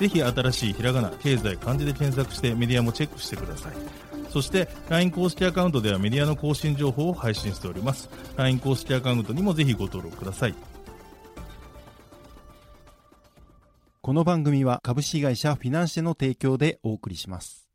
ぜひあたらしいひらがな経済漢字で検索してメディアもチェックしてください。そして LINE 公式アカウントではメディアの更新情報を配信しております。LINE 公式アカウントにもぜひご登録ください。この番組は株式会社フィナンシェの提供でお送りします。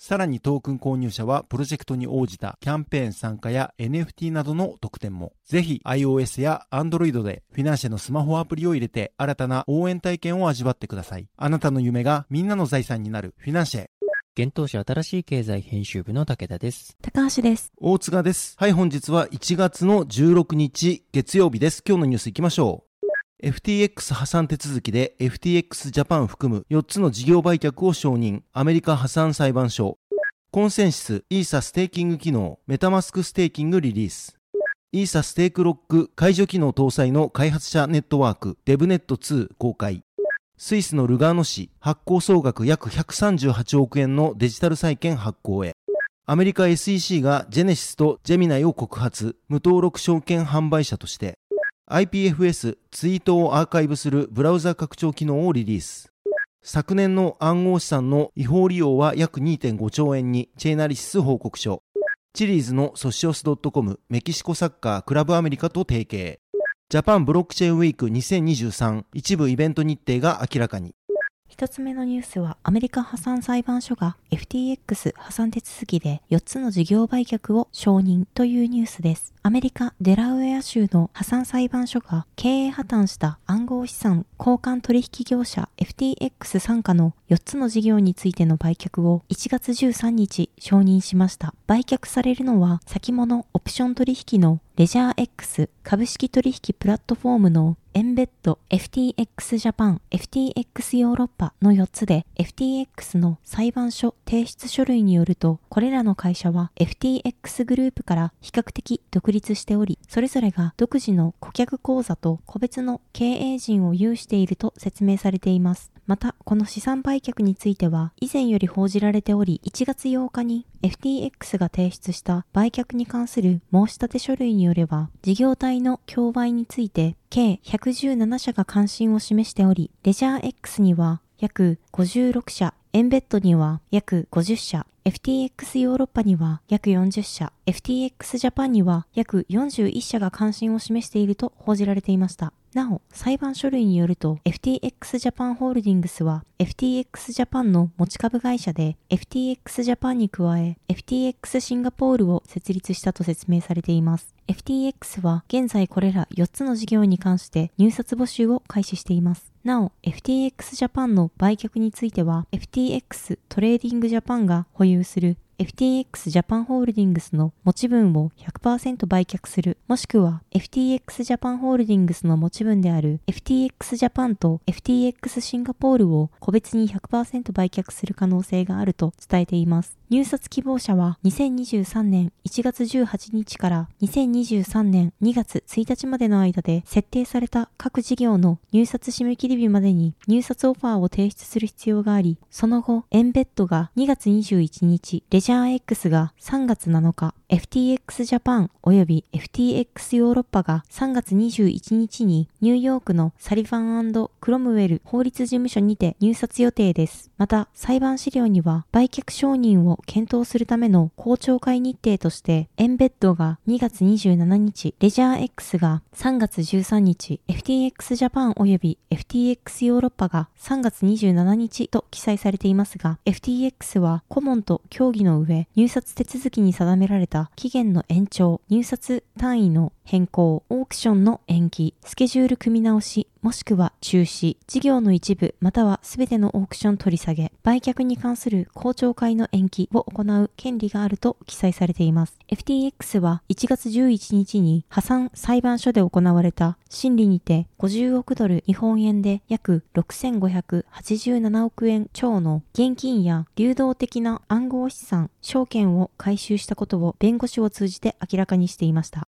さらにトークン購入者はプロジェクトに応じたキャンペーン参加や NFT などの特典も。ぜひ iOS や Android でフィナンシェのスマホアプリを入れて新たな応援体験を味わってください。あなたの夢がみんなの財産になるフィナンシェ。現当社新しい経済編集部の武田です。高橋です。大塚です。はい、本日は1月の16日月曜日です。今日のニュース行きましょう。FTX 破産手続きで FTX ジャパン含む4つの事業売却を承認。アメリカ破産裁判所。コンセンシス、イーサステーキング機能、メタマスクステーキングリリース。イーサステークロック解除機能搭載の開発者ネットワーク、デブネット2公開。スイスのルガーノ市、発行総額約138億円のデジタル債券発行へ。アメリカ SEC がジェネシスとジェミナイを告発、無登録証券販売者として、IPFS ツイートをアーカイブするブラウザ拡張機能をリリース。昨年の暗号資産の違法利用は約2.5兆円に、チェーナリシス報告書。チリーズのソシオス .com メキシコサッカークラブアメリカと提携。ジャパンブロックチェーンウィーク2023一部イベント日程が明らかに。一つ目のニュースは、アメリカ破産裁判所が FTX 破産手続きで4つの事業売却を承認というニュースです。アメリカ・デラウェア州の破産裁判所が経営破綻した暗号資産交換取引業者 FTX 傘下の4つの事業についての売却を1月13日承認しました。売却されるのは先物オプション取引のレジャー X 株式取引プラットフォームのエンベッド、FTX ジャパン、FTX ヨーロッパの4つで FTX の裁判所提出書類によると、これらの会社は FTX グループから比較的独立しており、それぞれが独自の顧客口座と個別の経営陣を有していると説明されています。また、この資産売却については、以前より報じられており、1月8日に FTX が提出した売却に関する申し立て書類によれば、事業体の競売について、計117社が関心を示しており、レジャー X には約56社、エンベッドには約50社、FTX ヨーロッパには約40社、FTX ジャパンには約41社が関心を示していると報じられていました。なお、裁判書類によると、FTX ジャパンホールディングスは、FTX ジャパンの持ち株会社で、FTX ジャパンに加え、FTX シンガポールを設立したと説明されています。FTX は現在これら4つの事業に関して入札募集を開始しています。なお、FTX ジャパンの売却については、FTX トレーディングジャパンが保有する FTX ジャパンホールディングスの持ち分を100%売却する、もしくは FTX ジャパンホールディングスの持ち分である FTX ジャパンと FTX シンガポールを個別に100%売却する可能性があると伝えています。入札希望者は2023年1月18日から2023年2月1日までの間で設定された各事業の入札締め切り日までに入札オファーを提出する必要があり、その後、エンベッドが2月21日、レジャー X が3月7日、FTX ジャパン及び FTX ヨーロッパが3月21日にニューヨークのサリファンクロムウェル法律事務所にて入札予定です。また、裁判資料には売却承認を検討するための公聴会日程として、エンベッドが2月27日、レジャー X が3月13日、FTX ジャパン及び FTX ヨーロッパが3月27日と記載されていますが、FTX は顧問と協議の上、入札手続きに定められた期限の延長、入札単位の変更、オークションの延期、スケジュール組み直し、もしくは中止、事業の一部または全てのオークション取り下げ、売却に関する公聴会の延期を行う権利があると記載されています。FTX は1月11日に破産裁判所で行われた審理にて50億ドル日本円で約6587億円超の現金や流動的な暗号資産、証券を回収したことを弁護士を通じて明らかにしていました。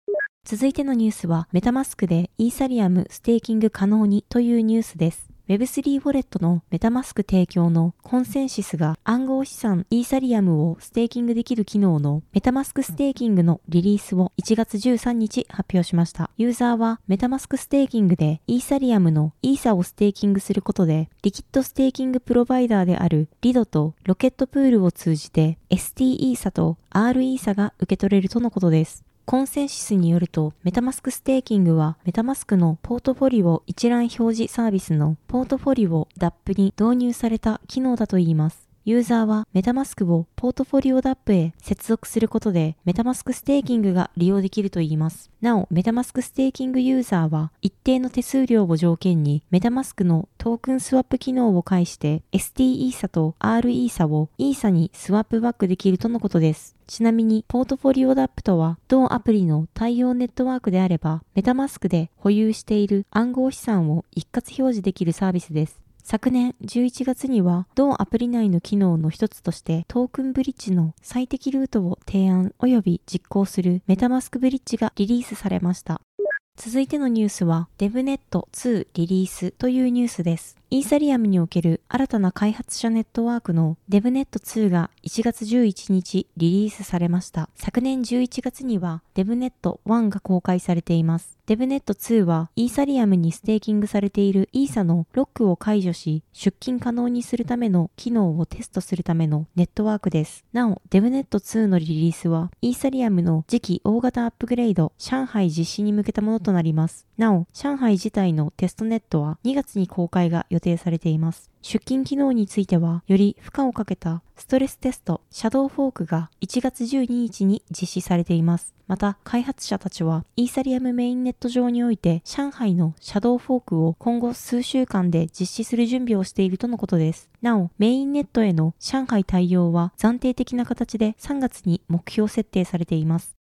続いてのニュースは、メタマスクでイーサリアムステーキング可能にというニュースです。Web3 ウォレットのメタマスク提供のコンセンシスが暗号資産イーサリアムをステーキングできる機能のメタマスクステーキングのリリースを1月13日発表しました。ユーザーはメタマスクステーキングでイーサリアムのイーサをステーキングすることでリキッドステーキングプロバイダーであるリドとロケットプールを通じて ST イーサと R イーサが受け取れるとのことです。コンセンシスによると、メタマスクステーキングは、メタマスクのポートフォリオ一覧表示サービスのポートフォリオ Dapp に導入された機能だといいます。ユーザーはメタマスクをポートフォリオ DAP へ接続することでメタマスクステーキングが利用できるといいます。なお、メタマスクステーキングユーザーは一定の手数料を条件にメタマスクのトークンスワップ機能を介して ST イーサと R イーサをイーサにスワップバックできるとのことです。ちなみに、ポートフォリオ Dapp とは、同アプリの対応ネットワークであれば、メタマスクで保有している暗号資産を一括表示できるサービスです。昨年11月には同アプリ内の機能の一つとしてトークンブリッジの最適ルートを提案及び実行するメタマスクブリッジがリリースされました。続いてのニュースは DevNet2 リリースというニュースです。イーサリアムにおける新たな開発者ネットワークの DevNet2 が1月11日リリースされました。昨年11月には DevNet1 が公開されています。DevNet2 はイーサリアムにステーキングされているイーサのロックを解除し、出金可能にするための機能をテストするためのネットワークです。なお、DevNet2 のリリースはイーサリアムの次期大型アップグレード上海実施に向けたものとなります。なお、上海自体のテストネットは2月に公開が予定されています。出勤機能については、より負荷をかけたストレステスト、シャドウフォークが1月12日に実施されています。また、開発者たちは、イーサリアムメインネット上において、上海のシャドウフォークを今後数週間で実施する準備をしているとのことです。なお、メインネットへの上海対応は暫定的な形で3月に目標設定されています。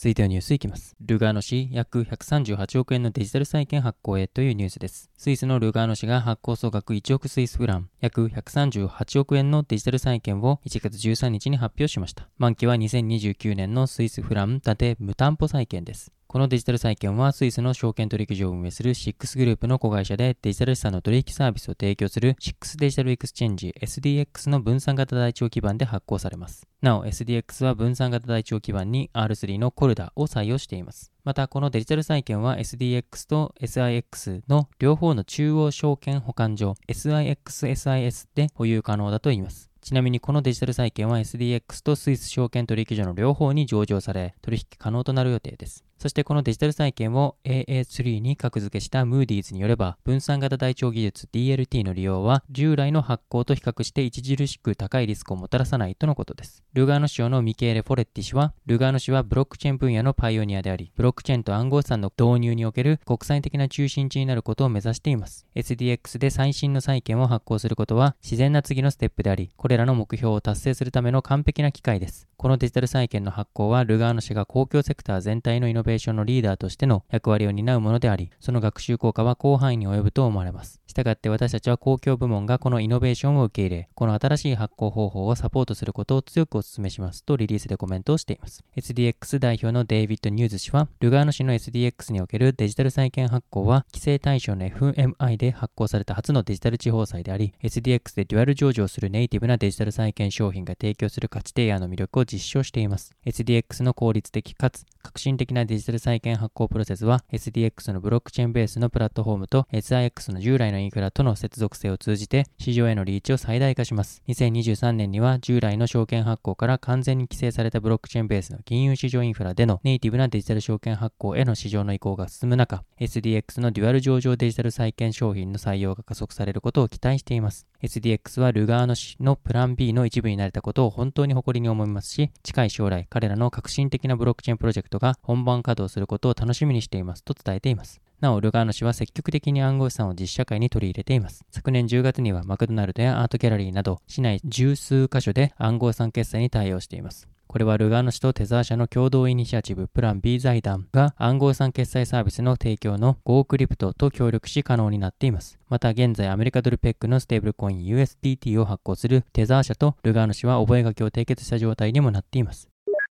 続いてのニュースいきます。ルガーノ市約138億円のデジタル債券発行へというニュースです。スイスのルガーノ市が発行総額1億スイスフラン、約138億円のデジタル債券を1月13日に発表しました。満期は2029年のスイスフラン建て無担保債券です。このデジタル債券はスイスの証券取引所を運営する SIX グループの子会社でデジタル資産の取引サービスを提供する SIX デジタルエクスチェンジ SDX の分散型台帳基盤で発行されます。なお SDX は分散型台帳基盤に R3 のコルダを採用しています。また、このデジタル債券は SDX と SIX の両方の中央証券保管所 SIXSIS で保有可能だといいます。ちなみにこのデジタル債券は SDX とスイス証券取引所の両方に上場され、取引可能となる予定です。そしてこのデジタル債券を AA3 に格付けしたムーディーズによれば、分散型台帳技術 DLT の利用は従来の発行と比較して著しく高いリスクをもたらさないとのことです。ルガーノ省のミケーレ・フォレッティ氏は、ルガーノ氏はブロックチェーン分野のパイオニアであり、ブロックチェーンと暗号資産の導入における国際的な中心地になることを目指しています。SDX で最新の債券を発行することは自然な次のステップであり、これらの目標を達成するための完璧な機会です。このデジタル債券の発行は、ルガーノ氏が公共セクター全体のイノベベーションのリーダーとしての役割を担うものであり、その学習効果は広範囲に及ぶと思われます。したがって私たちは公共部門がこのイノベーションを受け入れ、この新しい発行方法をサポートすることを強くお勧めしますとリリースでコメントをしています。SDX 代表のデイビッド・ニューズ氏は、ルガーノ市の SDX におけるデジタル債券発行は、規制対象の FMI で発行された初のデジタル地方債であり、SDX でデュアル上場するネイティブなデジタル債券商品が提供する価値提案の魅力を実証しています。SDX の効率的かつ革新的なデジジタル債券発行プロセスは SDX のブロックチェーンベースのプラットフォームと SIX の従来のインフラとの接続性を通じて市場へのリーチを最大化します。2023年には従来の証券発行から完全に規制されたブロックチェーンベースの金融市場インフラでのネイティブなデジタル証券発行への市場の移行が進む中、SDX のデュアル上場デジタル債券商品の採用が加速されることを期待しています。SDX はルガーノ氏のプラン B の一部になれたことを本当に誇りに思いますし、近い将来彼らの革新的なブロックチェーンプロジェクトが本番稼働することを楽しみにしていますと伝えています。なお、ルガーノ市は積極的に暗号資産を実社会に取り入れています。昨年10月にはマクドナルドやアートギャラリーなど、市内十数箇所で暗号資産決済に対応しています。これはルガーノ市とテザー社の共同イニシアチブプラン B 財団が暗号資産決済サービスの提供の Go クリプトと協力し可能になっています。また現在アメリカドルペッグのステーブルコイン USDT を発行するテザー社とルガーノ市は覚書を締結した状態にもなっています。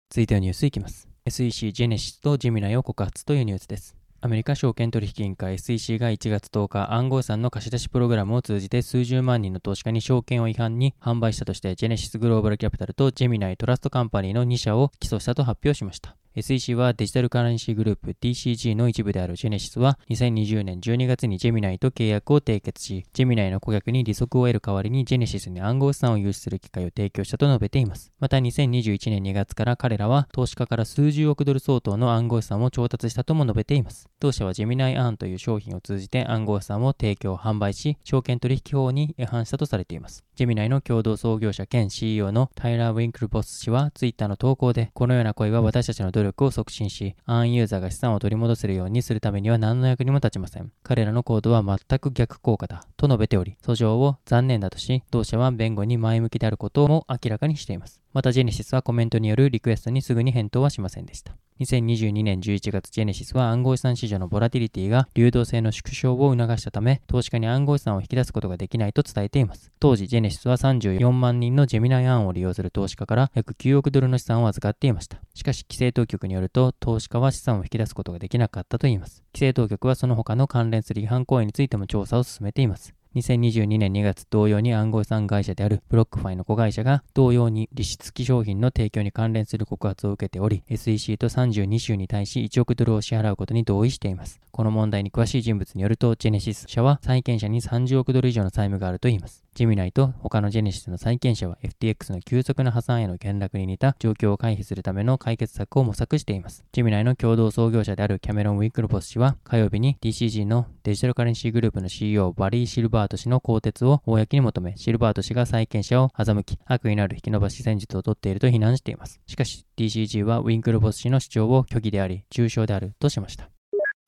続いてのニュースいきます。SEC ジェネシスとジェミナイを告発というニュースです。アメリカ証券取引委員会 SEC が1月10日暗号資産の貸し出しプログラムを通じて数十万人の投資家に証券を違法に販売したとしてジェネシスグローバルキャピタルとジェミナイトラストカンパニーの2社を起訴したと発表しました。SEC はデジタルカレンシーグループ DCG の一部であるジェネシスは2020年12月にジェミナイと契約を締結し、ジェミナイの顧客に利息を得る代わりにジェネシスに暗号資産を融資する機会を提供したと述べています。また2021年2月から彼らは投資家から数十億ドル相当の暗号資産を調達したとも述べています。同社はジェミナイアーンという商品を通じて暗号資産を提供、販売し、証券取引法に違反したとされています。ジェミナイの共同創業者兼 CEO のタイラー・ウィンクルボス氏はツイッターの投稿で、このような声は私たちの努力を促進し、アンユーザーが資産を取り戻せるようにするためには何の役にも立ちません。彼らの行動は全く逆効果だ、と述べており、訴状を残念だとし、同社は弁護に前向きであることも明らかにしています。またジェネシスはコメントによるリクエストにすぐに返答はしませんでした。2022年11月、ジェネシスは暗号資産市場のボラティリティが流動性の縮小を促したため、投資家に暗号資産を引き出すことができないと伝えています。当時、ジェネシスは34万人のジェミナイアンを利用する投資家から約9億ドルの資産を預かっていました。しかし、規制当局によると、投資家は資産を引き出すことができなかったといいます。規制当局はその他の関連する違反行為についても調査を進めています。2022年2月同様に暗号資産会社であるブロックファイの子会社が同様に利子付き商品の提供に関連する告発を受けており SEC と32州に対し1億ドルを支払うことに同意しています。この問題に詳しい人物によるとジェネシス社は債権者に30億ドル以上の債務があるといいます。ジェミナイと他のジェネシスの債権者は FTX の急速な破産への転落に似た状況を回避するための解決策を模索しています。ジェミナイの共同創業者であるキャメロン・ウィンクルボス氏は火曜日に DCG のデジタルカレンシーグループの CEO バリー・シルバート氏の更迭を公に求め、シルバート氏が債権者を欺き、悪意のある引き延ばし戦術をとっていると非難しています。しかし、DCG はウィンクルボス氏の主張を虚偽であり、重症であるとしました。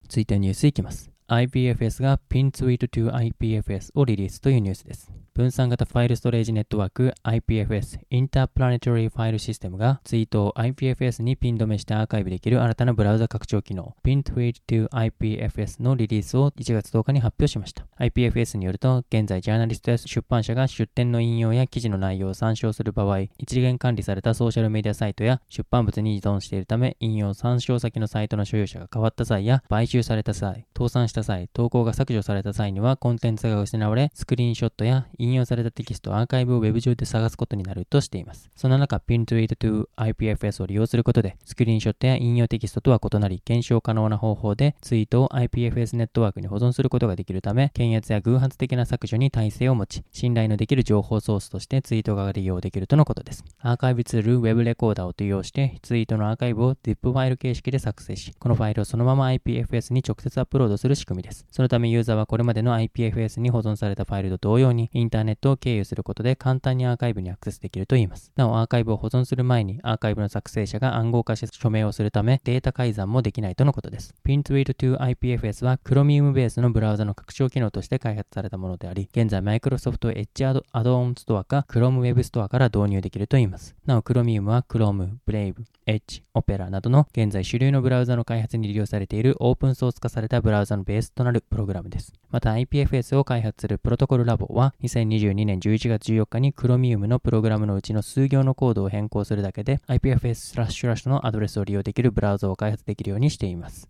続いてニュースいきます。IPFS が PinTweet to IPFS をリリースというニュースです。分散型ファイルストレージネットワーク IPFS インタープラネタリーファイルシステムがツイートを IPFS にピン止めしてアーカイブできる新たなブラウザ拡張機能 PinTweet to IPFS のリリースを1月10日に発表しました。IPFS によると現在ジャーナリストや出版社が出典の引用や記事の内容を参照する場合一元管理されたソーシャルメディアサイトや出版物に依存しているため引用参照先のサイトの所有者が変わった際や買収された際倒産した際投稿が削除された際にはコンテンツが失われスクリーンショットや引用されたテキストアーカイブを Web 上で探すことになるとしています。その中、PinTweet to IPFS を利用することで、スクリーンショットや引用テキストとは異なり、検証可能な方法でツイートを IPFS ネットワークに保存することができるため、検閲や偶発的な削除に耐性を持ち、信頼のできる情報ソースとしてツイートが利用できるとのことです。アーカイブツール Web レコーダーを利用して、ツイートのアーカイブを ZIP ファイル形式で作成し、このファイルをそのまま IPFS に直接アップロードする仕組みです。そのためユーザーはこれまでの IPFS に保存されたファイルと同様に、インターネットを経由することで簡単にアーカイブにアクセスできるといいます。なお、アーカイブを保存する前に、アーカイブの作成者が暗号化して署名をするため、データ改ざんもできないとのことです。 Pin Tweet to IPFS は Chromium ベースのブラウザの拡張機能として開発されたものであり、現在 Microsoft Edge アドオンストアか Chrome Web ストアから導入できるといいます。なお、Chromium は Chrome、Brave、Edge、Opera などの現在主流のブラウザの開発に利用されているオープンソース化されたブラウザのベースとなるプログラムです。また IPFS を開発するプロトコルラボは2022年11月14日に Chromium のプログラムのうちの数行のコードを変更するだけで IPFS スラッシュラッシュのアドレスを利用できるブラウザを開発できるようにしています。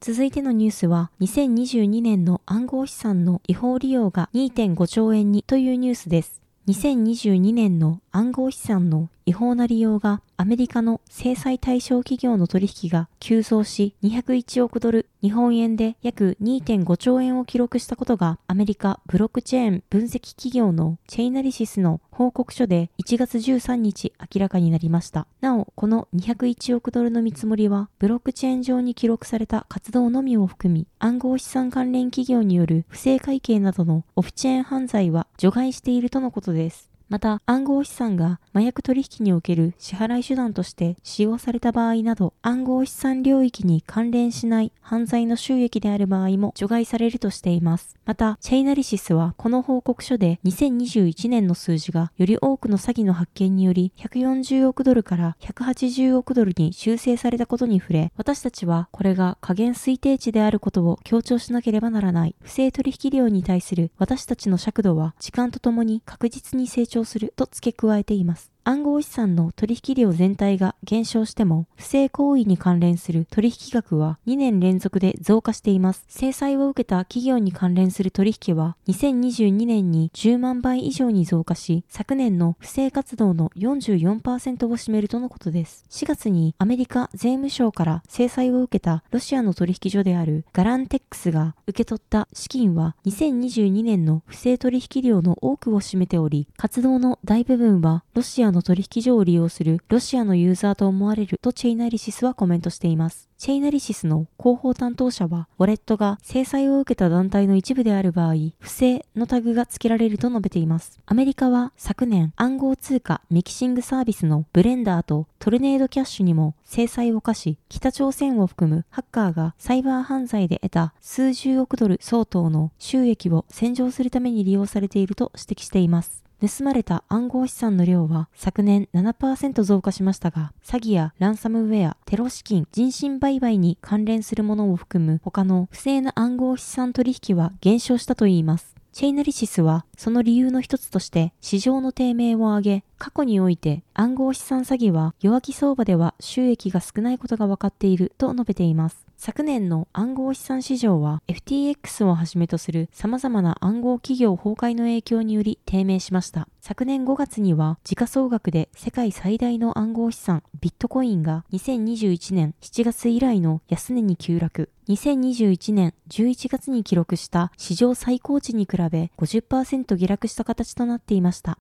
続いてのニュースは、2022年の暗号資産の違法利用が2.5兆円にというニュースです。2022年の暗号資産の違法な利用がアメリカの制裁対象企業の取引が急増し201億ドル、日本円で約2.5兆円を記録したことがアメリカブロックチェーン分析企業のチェイナリシスの報告書で1月13日明らかになりました。なお、この201億ドルの見積もりはブロックチェーン上に記録された活動のみを含み暗号資産関連企業による不正会計などのオフチェーン犯罪は除外しているとのことです。また、暗号資産が麻薬取引における支払い手段として使用された場合など、暗号資産領域に関連しない犯罪の収益である場合も除外されるとしています。また、チェイナリシスはこの報告書で2021年の数字がより多くの詐欺の発見により140億ドルから180億ドルに修正されたことに触れ、私たちはこれが加減推定値であることを強調しなければならない。不正取引量に対する私たちの尺度は時間とともに確実に成長すると付け加えています。暗号資産の取引量全体が減少しても、不正行為に関連する取引額は2年連続で増加しています。制裁を受けた企業に関連する取引は、2022年に10万倍以上に増加し、昨年の不正活動の44%を占めるとのことです。4月にアメリカ税務省から制裁を受けたロシアの取引所であるガランテックスが受け取った資金は2022年の不正取引量の多くを占めており、活動の大部分はロシアのの取引所を利用するロシアのユーザーと思われるとチェイナリシスはコメントしています。チェイナリシスの広報担当者は、ウォレットが制裁を受けた団体の一部である場合、不正のタグが付けられると述べています。アメリカは昨年暗号通貨ミキシングサービスのブレンダーとトルネードキャッシュにも制裁を課し、北朝鮮を含むハッカーがサイバー犯罪で得た数十億ドル相当の収益を洗浄するために利用されていると指摘しています。盗まれた暗号資産の量は昨年7%増加しましたが、詐欺やランサムウェア、テロ資金、人身売買に関連するものを含む他の不正な暗号資産取引は減少したといいます。チェイナリシスはその理由の一つとして市場の低迷を挙げ、過去において暗号資産詐欺は弱気相場では収益が少ないことが分かっていると述べています。昨年の暗号資産市場は FTX をはじめとする様々な暗号企業崩壊の影響により低迷しました。昨年5月には時価総額で世界最大の暗号資産ビットコインが2021年7月以来の安値に急落。2021年11月に記録した史上最高値に比べ50%下落した形となっていました。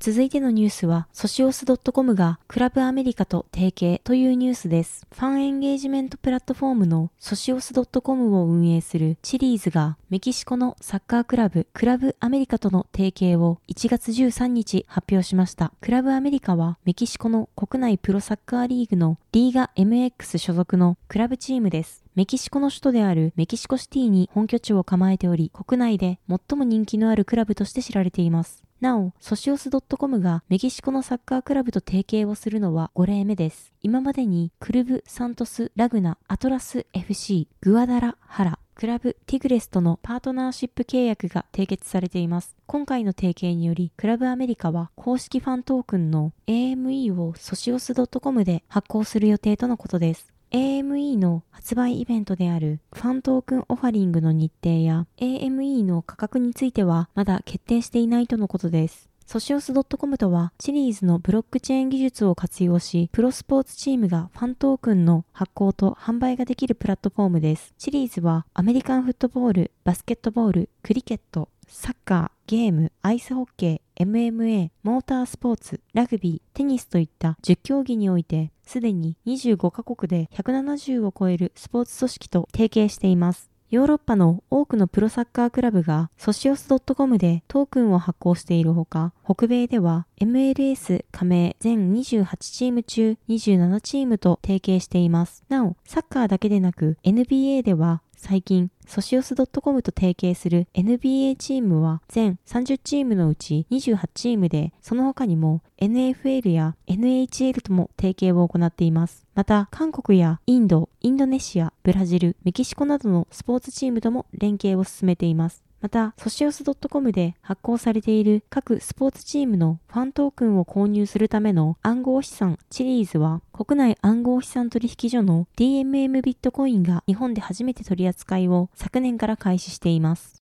続いてのニュースは、ソシオス .com がクラブアメリカと提携というニュースです。ファンエンゲージメントプラットフォームのソシオス .com を運営するチリーズがメキシコのサッカークラブクラブアメリカとの提携を1月13日発表しました。クラブアメリカはメキシコの国内プロサッカーリーグのリーガ MX 所属のクラブチームです。メキシコの首都であるメキシコシティに本拠地を構えており、国内で最も人気のあるクラブとして知られています。なお、ソシオス .com がメキシコのサッカークラブと提携をするのは5例目です。今までにクルブ・サントス・ラグナ・アトラス FC、グアダラ・ハラ、クラブティグレスとのパートナーシップ契約が締結されています。今回の提携により、クラブアメリカは公式ファントークンの AME をソシオス .com で発行する予定とのことです。AME の発売イベントであるファントークンオファリングの日程や AME の価格についてはまだ決定していないとのことです。ソシオス .com とは、チリーズのブロックチェーン技術を活用し、プロスポーツチームがファントークンの発行と販売ができるプラットフォームです。チリーズは、アメリカンフットボール、バスケットボール、クリケット、サッカー、ゲーム、アイスホッケー、MMA、モータースポーツ、ラグビー、テニスといった10競技において、すでに25カ国で170を超えるスポーツ組織と提携しています。ヨーロッパの多くのプロサッカークラブがソシオス .com でトークンを発行しているほか、北米では MLS 加盟全28チーム中27チームと提携しています。なお、サッカーだけでなく NBA では最近、ソシオス .com と提携する NBA チームは全30チームのうち28チームで、その他にも NFL や NHL とも提携を行っています。また、韓国やインド、インドネシア、ブラジル、メキシコなどのスポーツチームとも連携を進めています。また、ソシオス .com で発行されている各スポーツチームのファントークンを購入するための暗号資産チリーズは、国内暗号資産取引所の DMM ビットコインが日本で初めて取り扱いを昨年から開始しています。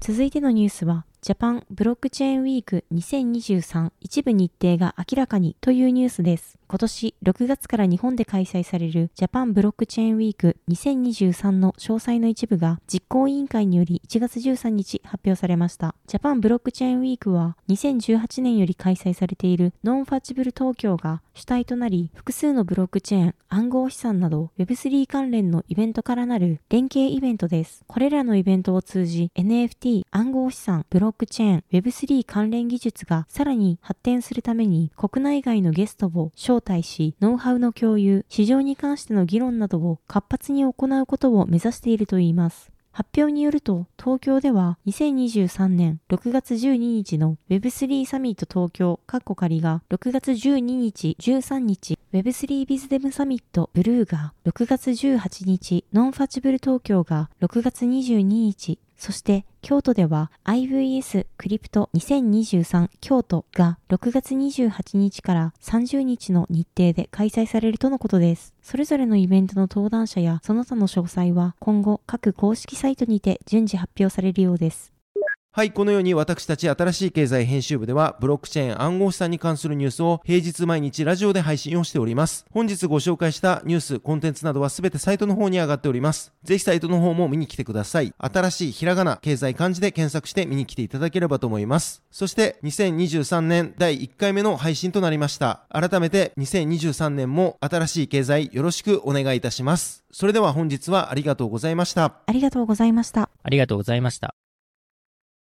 続いてのニュースは、ジャパンブロックチェーンウィーク2023一部日程が明らかにというニュースです。今年6月から日本で開催されるジャパンブロックチェーンウィーク2023の詳細の一部が実行委員会により1月13日発表されました。ジャパンブロックチェーンウィークは2018年より開催されているノンファッチブル東京が主体となり、複数のブロックチェーン、暗号資産など Web3 関連のイベントからなる連携イベントです。これらのイベントを通じ NFT、暗号資産、ブロックチェーン、Web3 関連技術がさらに発展するために国内外のゲストを招待し、ノウハウの共有、市場に関しての議論などを活発に行うことを目指しているといいます。発表によると、東京では2023年6月12日の Web3 サミット東京、カッコ仮が6月12日、13日、Web3 ビズデムサミットブルーが6月18日、ノンファチブル東京が6月22日、そして京都では IVS クリプト2023京都が6月28日から30日の日程で開催されるとのことです。それぞれのイベントの登壇者やその他の詳細は今後各公式サイトにて順次発表されるようです。はい、このように私たち新しい経済編集部では、ブロックチェーン暗号資産に関するニュースを平日毎日ラジオで配信をしております。本日ご紹介したニュース、コンテンツなどはすべてサイトの方に上がっております。ぜひサイトの方も見に来てください。新しいひらがな、経済漢字で検索して見に来ていただければと思います。そして、2023年第1回目の配信となりました。改めて2023年も新しい経済よろしくお願いいたします。それでは本日はありがとうございました。ありがとうございました。ありがとうございました。